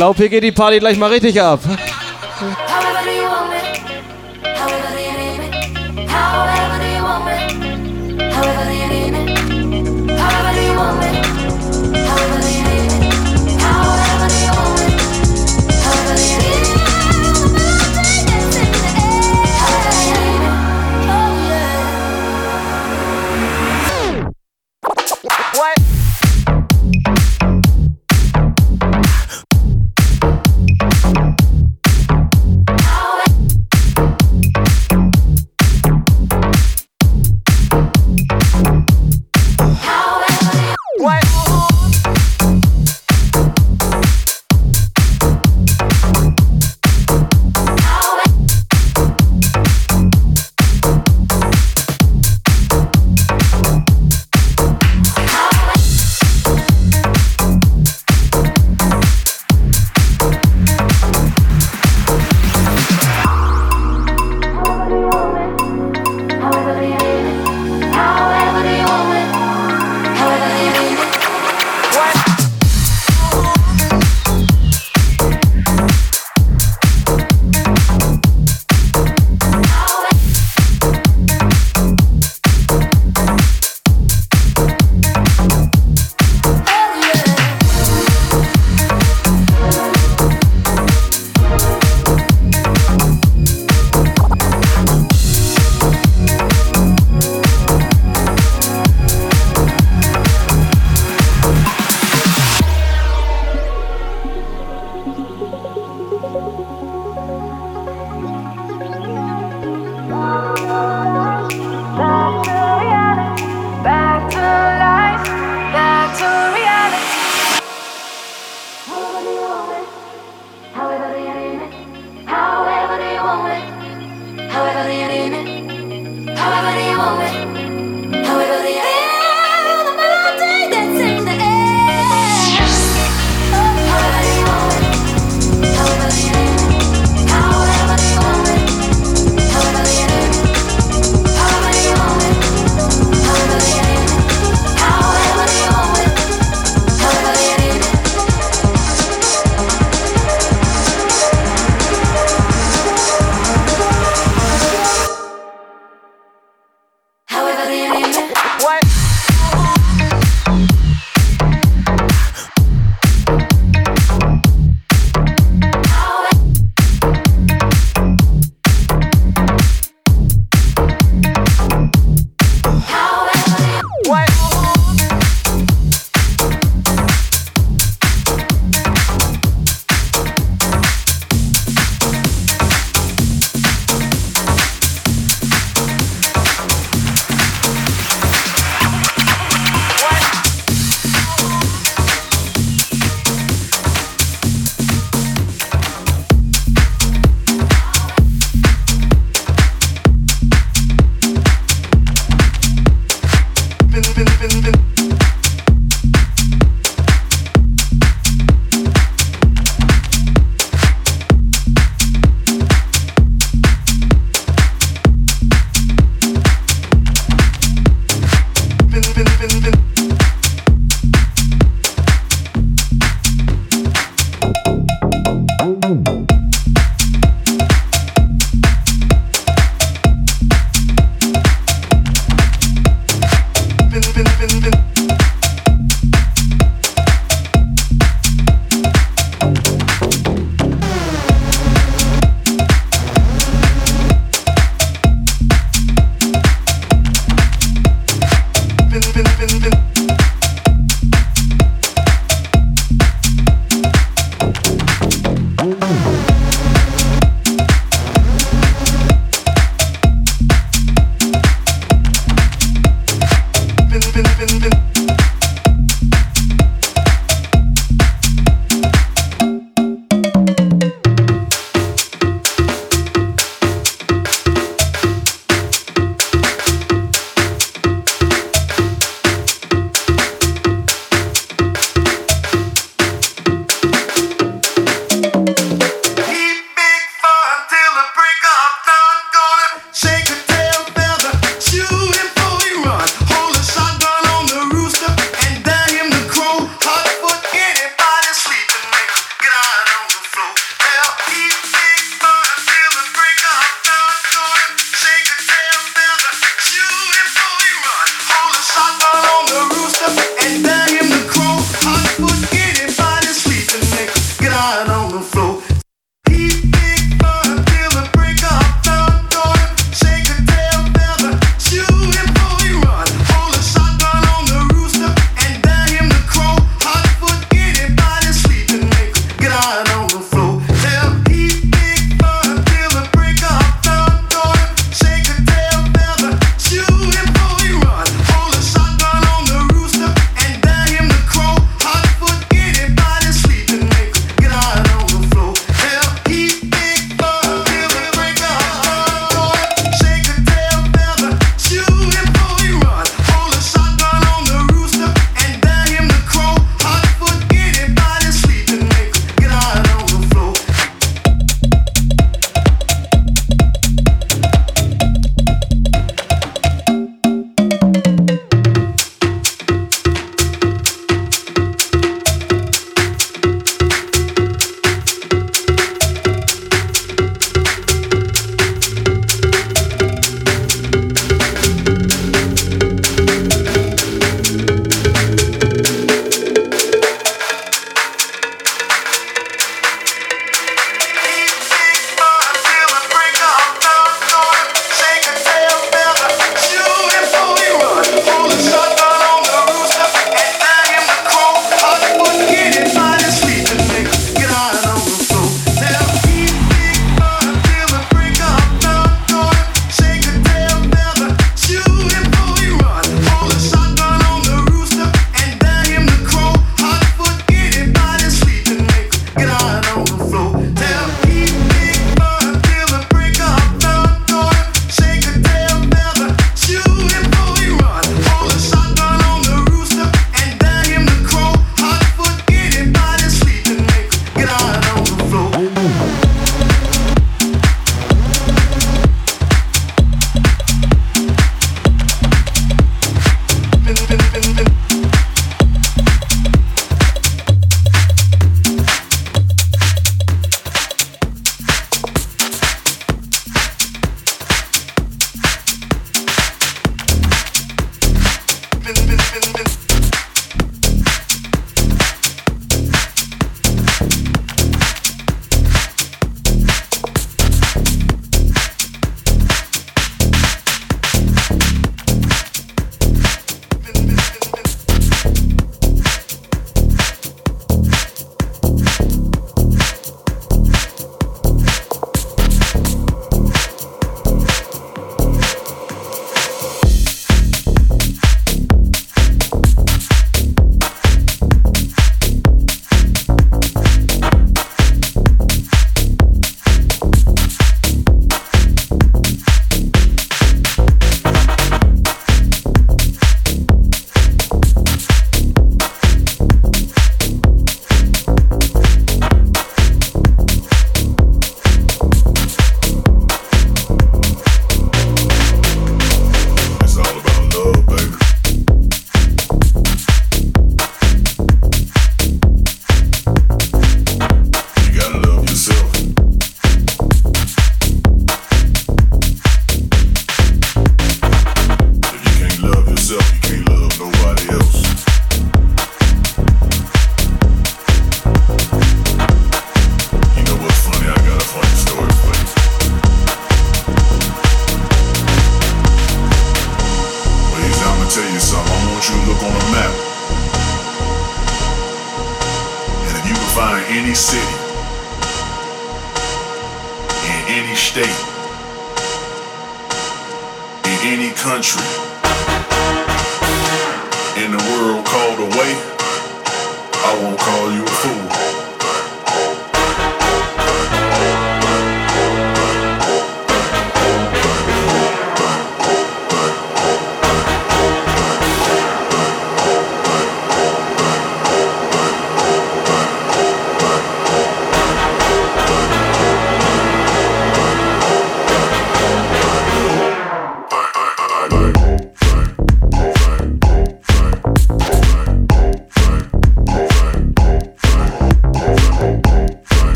glaube, hier geht die Party gleich mal richtig ab.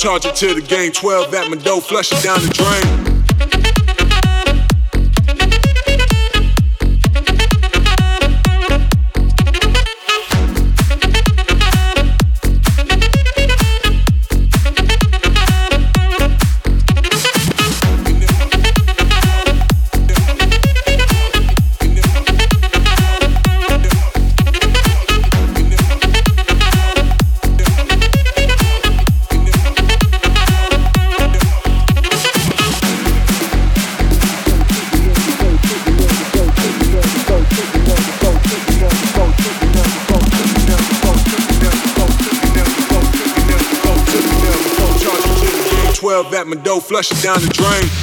Charge it to the game. 12 at my dough, flush it down the drain. Dough, flush it down the drain.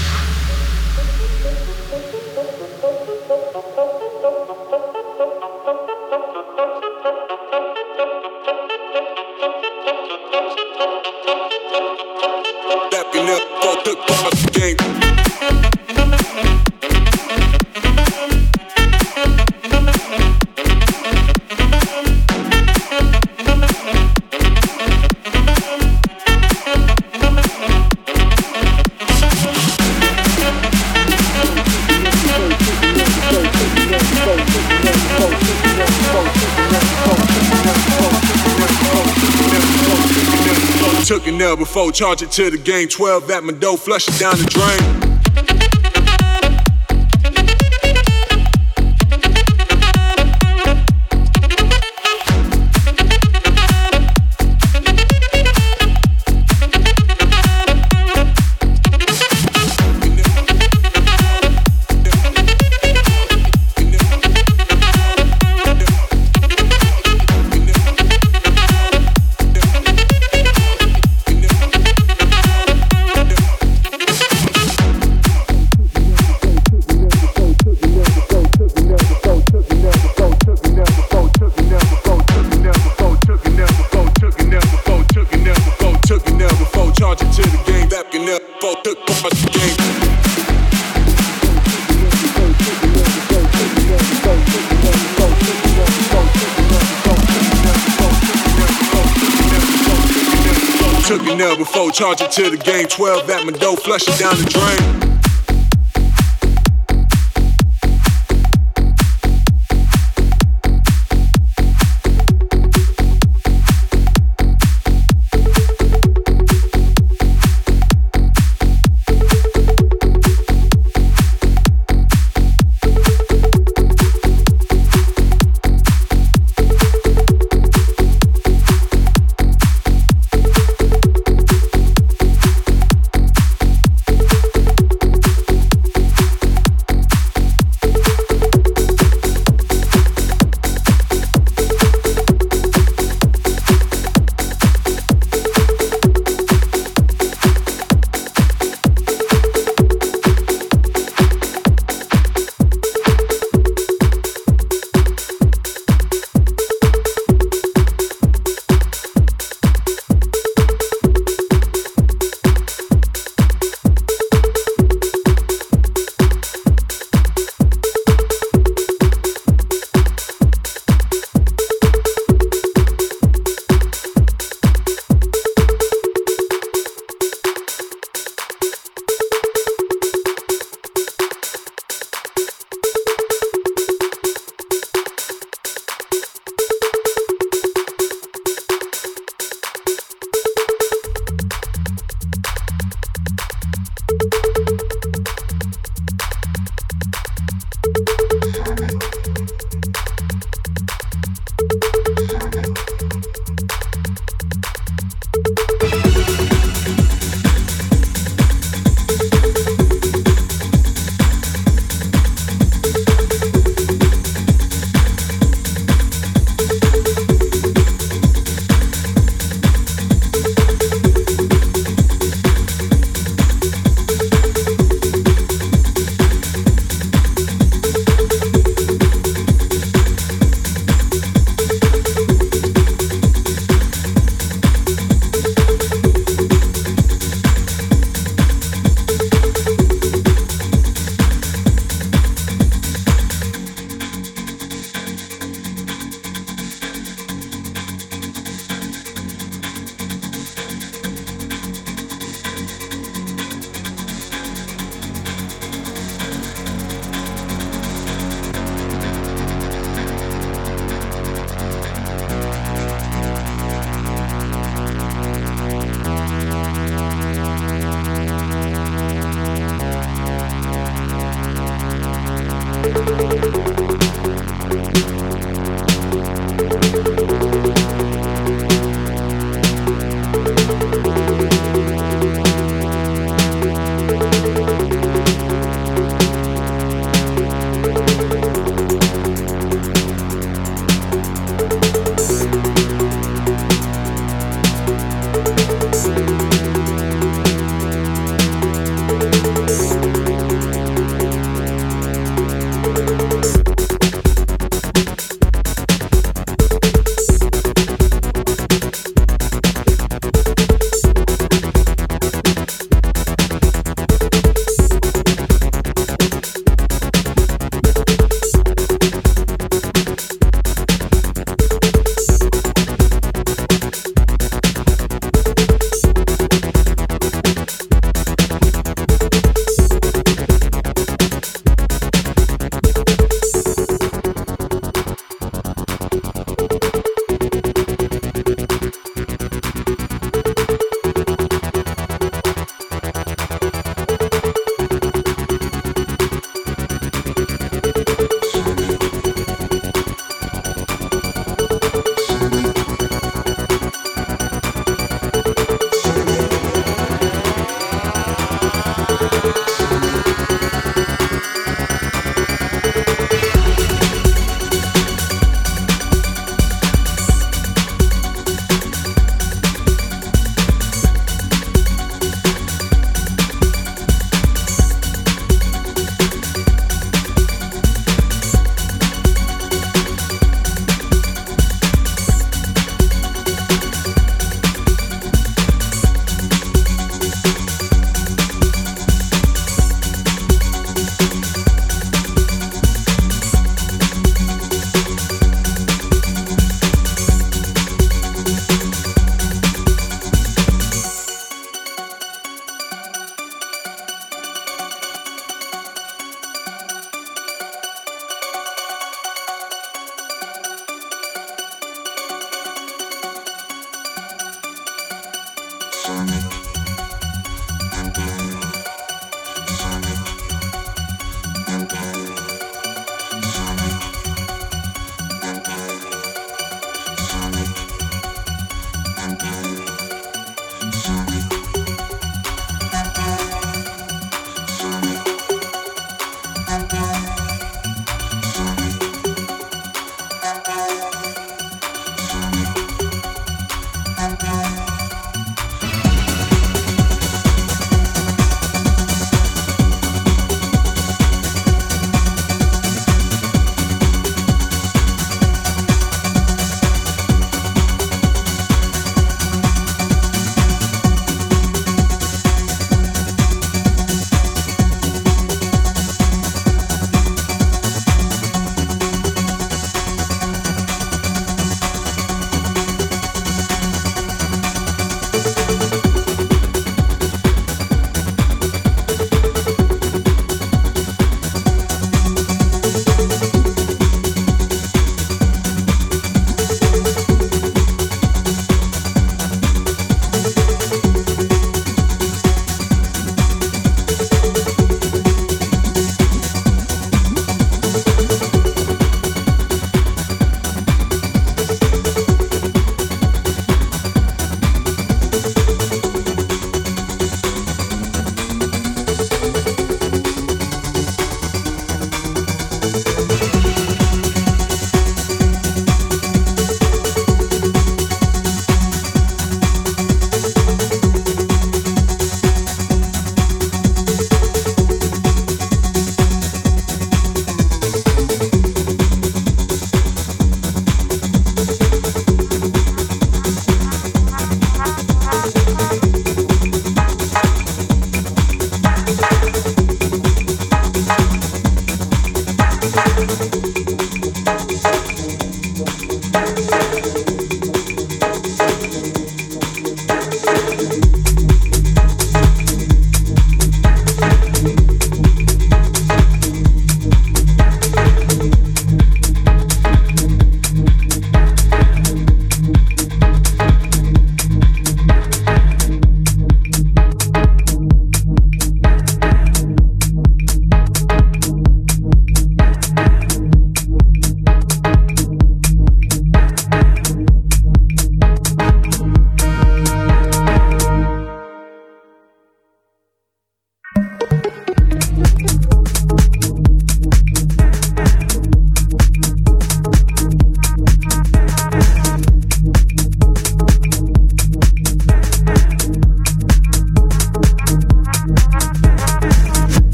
Charge it to the game. 12 at my dough, flush it down the drain. Took it now before, it to the game. 12 at my dough, flush it down the drain.